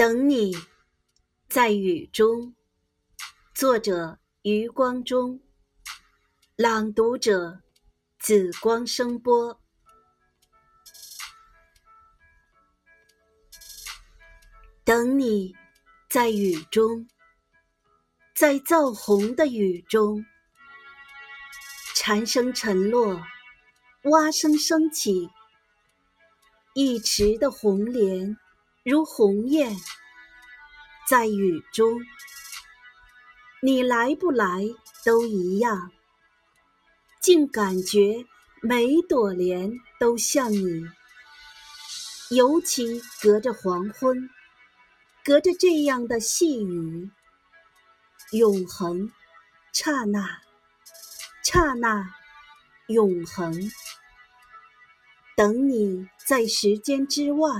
等你，在雨中。作者：余光中。朗读者：紫光声波。等你，在雨中，在燥红的雨中，蝉声沉落，蛙声升起，一池的红莲。如鸿雁，在雨中，你来不来都一样，竟感觉每朵莲都像你。尤其隔着黄昏，隔着这样的细雨，永恒，刹那，刹那，永恒，等你在时间之外。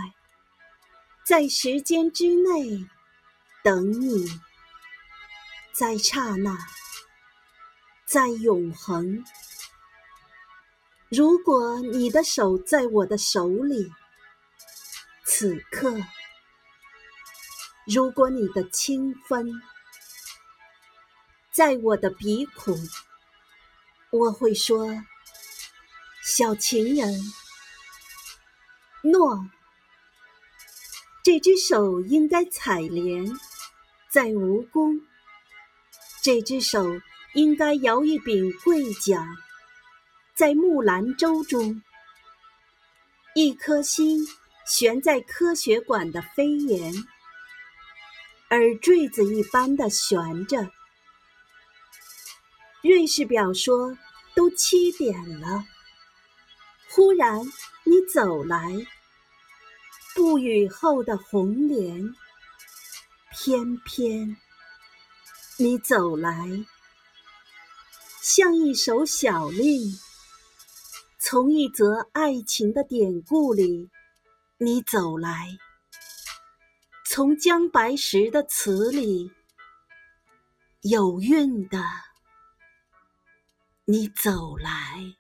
在时间之内等你，在刹那，在永恒。如果你的手在我的手里，此刻；如果你的清风在我的鼻孔，我会说：“小情人，诺。”这只手应该采莲，在蜈蚣；这只手应该摇一柄桂桨，在木兰舟中。一颗心悬在科学馆的飞檐，耳坠子一般的悬着。瑞士表说都七点了，忽然你走来。不雨后的红莲，翩翩你走来，像一首小令，从一则爱情的典故里，你走来，从姜白石的词里，有韵的，你走来。